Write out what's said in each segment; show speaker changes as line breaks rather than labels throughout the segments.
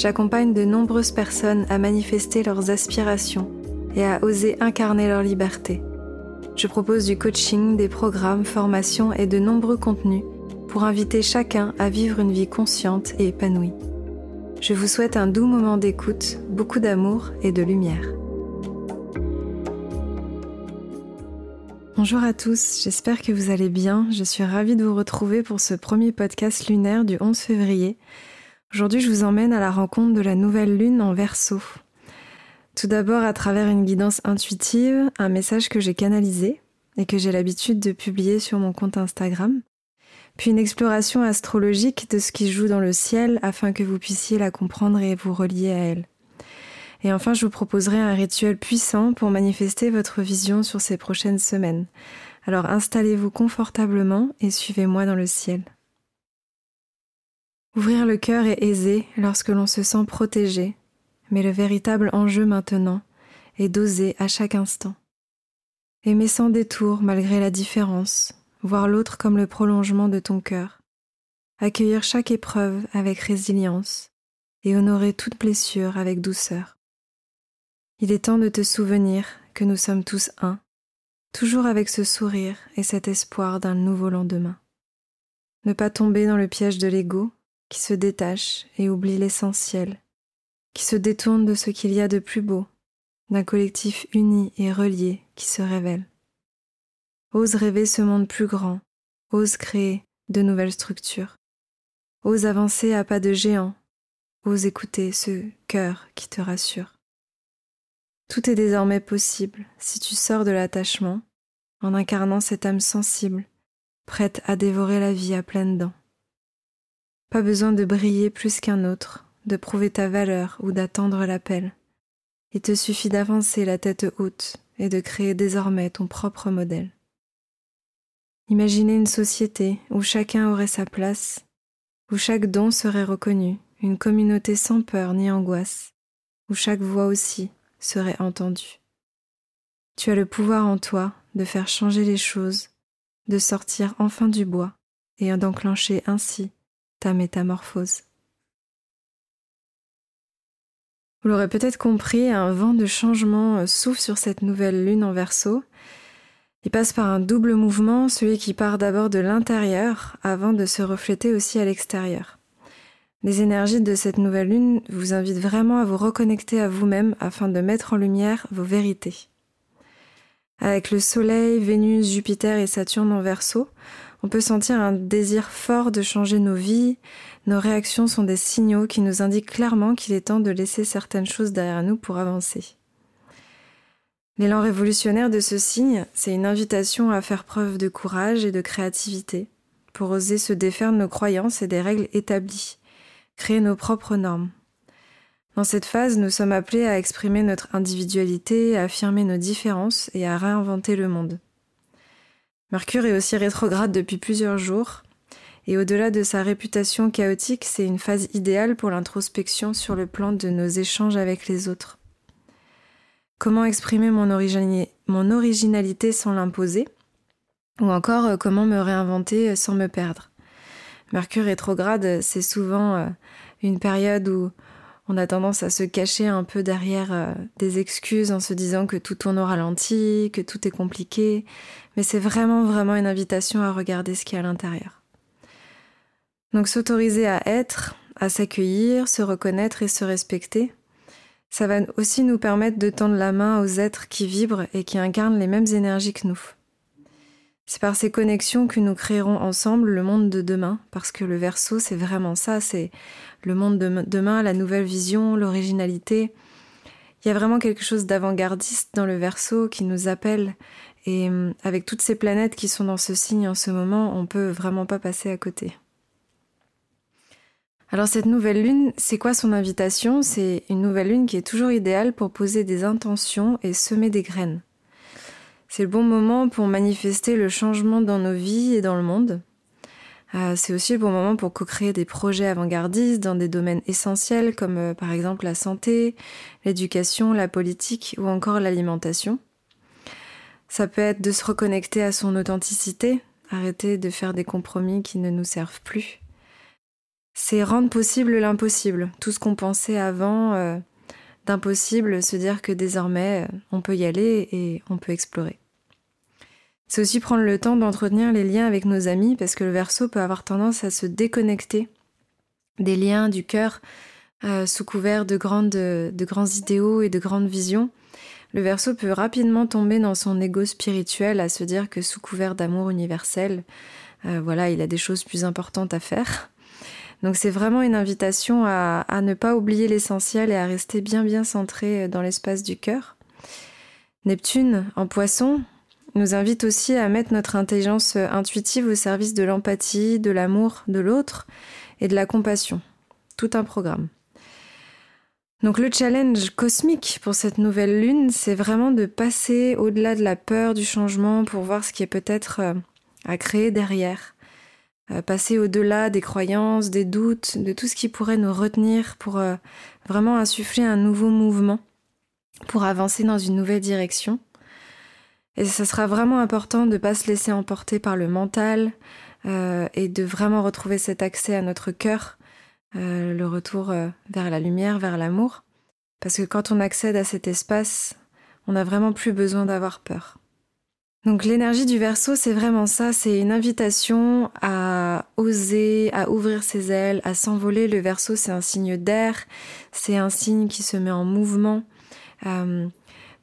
j'accompagne de nombreuses personnes à manifester leurs aspirations et à oser incarner leur liberté. Je propose du coaching, des programmes, formations et de nombreux contenus pour inviter chacun à vivre une vie consciente et épanouie. Je vous souhaite un doux moment d'écoute, beaucoup d'amour et de lumière. Bonjour à tous, j'espère que vous allez bien. Je suis ravie de vous retrouver pour ce premier podcast lunaire du 11 février Aujourd'hui, je vous emmène à la rencontre de la nouvelle lune en verso. Tout d'abord à travers une guidance intuitive, un message que j'ai canalisé et que j'ai l'habitude de publier sur mon compte Instagram, puis une exploration astrologique de ce qui joue dans le ciel afin que vous puissiez la comprendre et vous relier à elle. Et enfin, je vous proposerai un rituel puissant pour manifester votre vision sur ces prochaines semaines. Alors installez-vous confortablement et suivez-moi dans le ciel. Ouvrir le cœur est aisé lorsque l'on se sent protégé, mais le véritable enjeu maintenant est d'oser à chaque instant. Aimer sans détour malgré la différence, voir l'autre comme le prolongement de ton cœur, accueillir chaque épreuve avec résilience et honorer toute blessure avec douceur. Il est temps de te souvenir que nous sommes tous un, toujours avec ce sourire et cet espoir d'un nouveau lendemain. Ne pas tomber dans le piège de l'ego, qui se détache et oublie l'essentiel, qui se détourne de ce qu'il y a de plus beau, d'un collectif uni et relié qui se révèle. Ose rêver ce monde plus grand, ose créer de nouvelles structures, ose avancer à pas de géant, ose écouter ce cœur qui te rassure. Tout est désormais possible si tu sors de l'attachement en incarnant cette âme sensible, prête à dévorer la vie à pleines dents. Pas besoin de briller plus qu'un autre, de prouver ta valeur ou d'attendre l'appel. Il te suffit d'avancer la tête haute et de créer désormais ton propre modèle. Imaginez une société où chacun aurait sa place, où chaque don serait reconnu, une communauté sans peur ni angoisse, où chaque voix aussi serait entendue. Tu as le pouvoir en toi de faire changer les choses, de sortir enfin du bois et d'enclencher ainsi ta métamorphose. Vous l'aurez peut-être compris, un vent de changement euh, souffle sur cette nouvelle lune en verso. Il passe par un double mouvement, celui qui part d'abord de l'intérieur avant de se refléter aussi à l'extérieur. Les énergies de cette nouvelle lune vous invitent vraiment à vous reconnecter à vous-même afin de mettre en lumière vos vérités. Avec le Soleil, Vénus, Jupiter et Saturne en verso, on peut sentir un désir fort de changer nos vies. Nos réactions sont des signaux qui nous indiquent clairement qu'il est temps de laisser certaines choses derrière nous pour avancer. L'élan révolutionnaire de ce signe, c'est une invitation à faire preuve de courage et de créativité pour oser se défaire de nos croyances et des règles établies, créer nos propres normes. Dans cette phase, nous sommes appelés à exprimer notre individualité, à affirmer nos différences et à réinventer le monde. Mercure est aussi rétrograde depuis plusieurs jours, et au-delà de sa réputation chaotique, c'est une phase idéale pour l'introspection sur le plan de nos échanges avec les autres. Comment exprimer mon, originalité sans l'imposer? Ou encore euh, comment me réinventer sans me perdre? Mercure rétrograde, c'est souvent euh, une période où on a tendance à se cacher un peu derrière euh, des excuses en se disant que tout tourne au ralenti, que tout est compliqué, mais c'est vraiment vraiment une invitation à regarder ce qu'il y a à l'intérieur. Donc s'autoriser à être, à s'accueillir, se reconnaître et se respecter, ça va aussi nous permettre de tendre la main aux êtres qui vibrent et qui incarnent les mêmes énergies que nous. C'est par ces connexions que nous créerons ensemble le monde de demain, parce que le verso, c'est vraiment ça, c'est le monde de demain, la nouvelle vision, l'originalité. Il y a vraiment quelque chose d'avant-gardiste dans le verso qui nous appelle, et hum, avec toutes ces planètes qui sont dans ce signe en ce moment, on peut vraiment pas passer à côté. Alors cette nouvelle lune, c'est quoi son invitation? C'est une nouvelle lune qui est toujours idéale pour poser des intentions et semer des graines. C'est le bon moment pour manifester le changement dans nos vies et dans le monde. Euh, c'est aussi le bon moment pour co-créer des projets avant-gardistes dans des domaines essentiels comme euh, par exemple la santé, l'éducation, la politique ou encore l'alimentation. Ça peut être de se reconnecter à son authenticité, arrêter de faire des compromis qui ne nous servent plus. C'est rendre possible l'impossible, tout ce qu'on pensait avant euh, d'impossible, se dire que désormais on peut y aller et on peut explorer. C'est aussi prendre le temps d'entretenir les liens avec nos amis parce que le verso peut avoir tendance à se déconnecter des liens du cœur euh, sous couvert de grands idéaux et de grandes visions. Le verso peut rapidement tomber dans son ego spirituel à se dire que sous couvert d'amour universel, euh, voilà, il a des choses plus importantes à faire. Donc c'est vraiment une invitation à, à ne pas oublier l'essentiel et à rester bien bien centré dans l'espace du cœur. Neptune en poisson, nous invite aussi à mettre notre intelligence intuitive au service de l'empathie, de l'amour de l'autre et de la compassion. Tout un programme. Donc le challenge cosmique pour cette nouvelle lune, c'est vraiment de passer au-delà de la peur du changement pour voir ce qui est peut-être euh, à créer derrière. Euh, passer au-delà des croyances, des doutes, de tout ce qui pourrait nous retenir pour euh, vraiment insuffler un nouveau mouvement, pour avancer dans une nouvelle direction. Et ce sera vraiment important de ne pas se laisser emporter par le mental et de vraiment retrouver cet accès à notre cœur, euh, le retour euh, vers la lumière, vers l'amour. Parce que quand on accède à cet espace, on n'a vraiment plus besoin d'avoir peur. Donc l'énergie du verso, c'est vraiment ça, c'est une invitation à oser, à ouvrir ses ailes, à s'envoler. Le verso, c'est un signe d'air, c'est un signe qui se met en mouvement.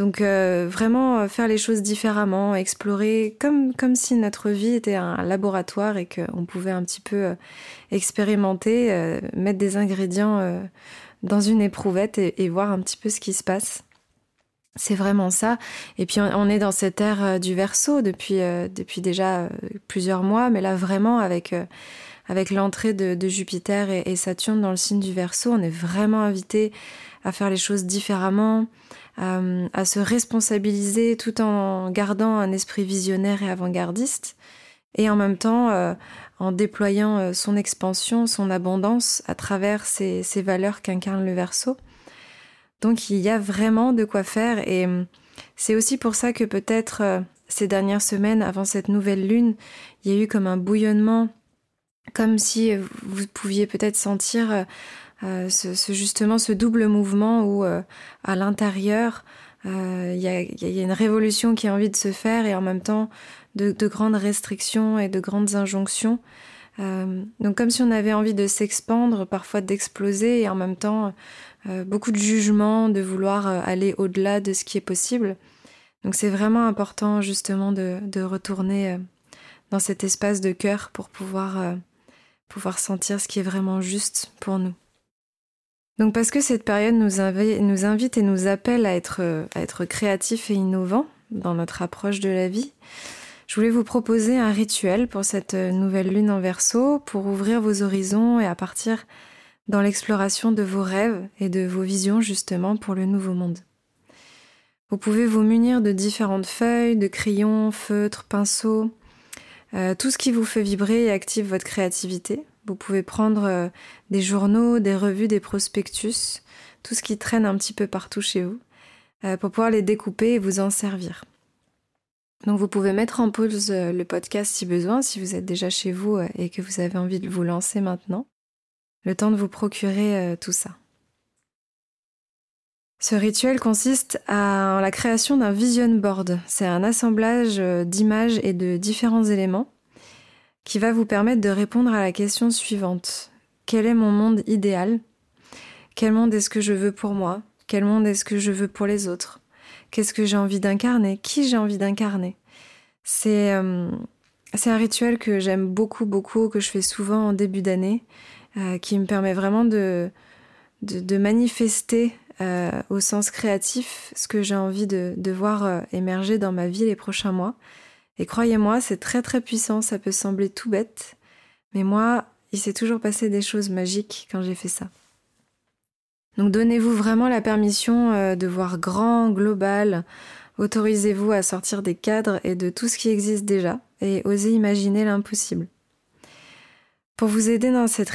Donc euh, vraiment euh, faire les choses différemment, explorer comme, comme si notre vie était un laboratoire et qu'on pouvait un petit peu euh, expérimenter, mettre des ingrédients dans une éprouvette et, voir un petit peu ce qui se passe. C'est vraiment ça. Et puis on est dans cette ère du verso depuis, depuis déjà plusieurs mois, mais là vraiment avec, avec l'entrée de, Jupiter et, et, Saturne dans le signe du verso, on est vraiment invité à faire les choses différemment, euh, à se responsabiliser tout en gardant un esprit visionnaire et avant-gardiste, et en même temps euh, en déployant euh, son expansion, son abondance à travers ces, ces valeurs qu'incarne le verso. Donc il y a vraiment de quoi faire, et c'est aussi pour ça que peut-être ces dernières semaines, avant cette nouvelle lune, il y a eu comme un bouillonnement, comme si vous pouviez peut-être sentir euh, ce, justement ce double mouvement où euh, à l'intérieur euh, il y, a, y, a, une révolution qui a envie de se faire et en même temps de, de grandes restrictions et de grandes injonctions. donc comme si on avait envie de s'expandre, parfois d'exploser et en même temps beaucoup de jugement, de vouloir aller au-delà de ce qui est possible. Donc c'est vraiment important justement de, de retourner dans cet espace de cœur pour pouvoir, pouvoir sentir ce qui est vraiment juste pour nous. Donc parce que cette période nous, invite et nous appelle à être, à être créatifs et innovants dans notre approche de la vie, je voulais vous proposer un rituel pour cette nouvelle lune en verso, pour ouvrir vos horizons et à partir dans l'exploration de vos rêves et de vos visions justement pour le nouveau monde. Vous pouvez vous munir de différentes feuilles, de crayons, feutres, pinceaux, euh, tout ce qui vous fait vibrer et active votre créativité. Vous pouvez prendre euh, des journaux, des revues, des prospectus, tout ce qui traîne un petit peu partout chez vous, euh, pour pouvoir les découper et vous en servir. Donc vous pouvez mettre en pause euh, le podcast si besoin, si vous êtes déjà chez vous et que vous avez envie de vous lancer maintenant, le temps de vous procurer tout ça. Ce rituel consiste en la création d'un vision board. C'est un assemblage d'images et de différents éléments qui va vous permettre de répondre à la question suivante. Quel est mon monde idéal? Quel monde est-ce que je veux pour moi? Quel monde est-ce que je veux pour les autres? Qu'est-ce que j'ai envie d'incarner? Qui j'ai envie d'incarner? C'est euh, un rituel que j'aime beaucoup, beaucoup, que je fais souvent en début d'année, euh, qui me permet vraiment de, manifester euh, au sens créatif ce que j'ai envie de voir émerger dans ma vie les prochains mois. Et croyez-moi, c'est très très puissant, ça peut sembler tout bête, mais moi, il s'est toujours passé des choses magiques quand j'ai fait ça. Donc donnez-vous vraiment la permission euh, de voir grand, global, autorisez-vous à sortir des cadres et de tout ce qui existe déjà et osez imaginer l'impossible. Pour vous aider dans cette,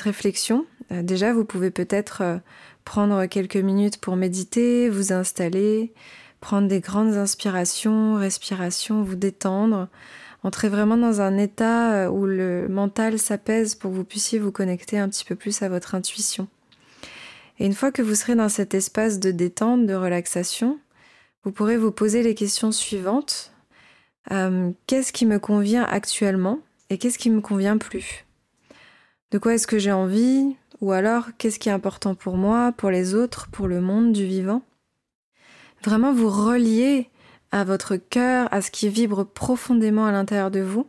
réflexion, euh, déjà vous pouvez peut-être euh, prendre quelques minutes pour méditer, vous installer, prendre des grandes inspirations, respirations, vous détendre, entrer vraiment dans un état où le mental s'apaise pour que vous puissiez vous connecter un petit peu plus à votre intuition. Et une fois que vous serez dans cet espace de détente, de relaxation, vous pourrez vous poser les questions suivantes. Euh, qu'est-ce qui me convient actuellement et qu'est-ce qui me convient plus? De quoi est-ce que j'ai envie? Ou alors, qu'est-ce qui est important pour moi, pour les autres, pour le monde du vivant? Vraiment vous relier à votre cœur, à ce qui vibre profondément à l'intérieur de vous,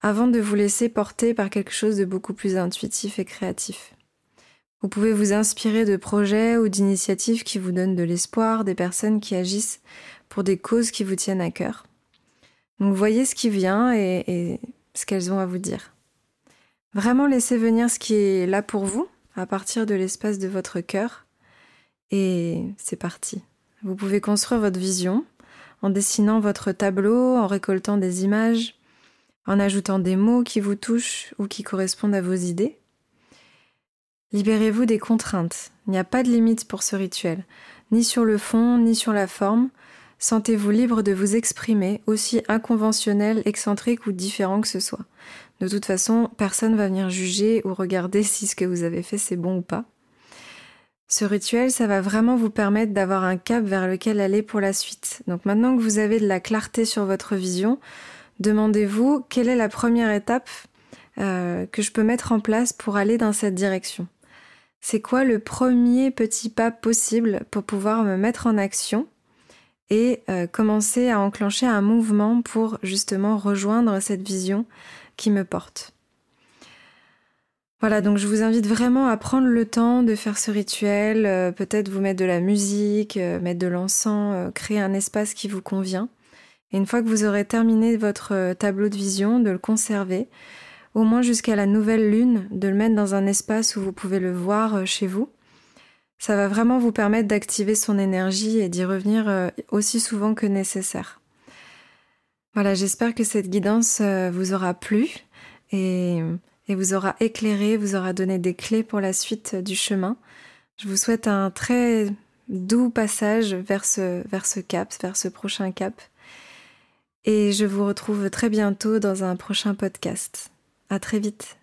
avant de vous laisser porter par quelque chose de beaucoup plus intuitif et créatif. Vous pouvez vous inspirer de projets ou d'initiatives qui vous donnent de l'espoir, des personnes qui agissent pour des causes qui vous tiennent à cœur. Donc voyez ce qui vient et, et ce qu'elles ont à vous dire. Vraiment laissez venir ce qui est là pour vous à partir de l'espace de votre cœur. Et c'est parti. Vous pouvez construire votre vision en dessinant votre tableau, en récoltant des images, en ajoutant des mots qui vous touchent ou qui correspondent à vos idées. Libérez-vous des contraintes. Il n'y a pas de limite pour ce rituel, ni sur le fond, ni sur la forme. Sentez-vous libre de vous exprimer, aussi inconventionnel, excentrique ou différent que ce soit. De toute façon, personne va venir juger ou regarder si ce que vous avez fait c'est bon ou pas. Ce rituel, ça va vraiment vous permettre d'avoir un cap vers lequel aller pour la suite. Donc maintenant que vous avez de la clarté sur votre vision, demandez-vous quelle est la première étape euh, que je peux mettre en place pour aller dans cette direction c'est quoi le premier petit pas possible pour pouvoir me mettre en action et euh, commencer à enclencher un mouvement pour justement rejoindre cette vision qui me porte? Voilà, donc je vous invite vraiment à prendre le temps de faire ce rituel, euh, peut-être vous mettre de la musique, euh, mettre de l'encens, créer un espace qui vous convient. Et une fois que vous aurez terminé votre tableau de vision, de le conserver, au moins jusqu'à la nouvelle lune, de le mettre dans un espace où vous pouvez le voir euh, chez vous. Ça va vraiment vous permettre d'activer son énergie et d'y revenir euh, aussi souvent que nécessaire. Voilà, j'espère que cette guidance euh, vous aura plu et, vous aura éclairé, vous aura donné des clés pour la suite du chemin. Je vous souhaite un très doux passage vers ce, vers ce cap, vers ce prochain cap. Et je vous retrouve très bientôt dans un prochain podcast. À très vite.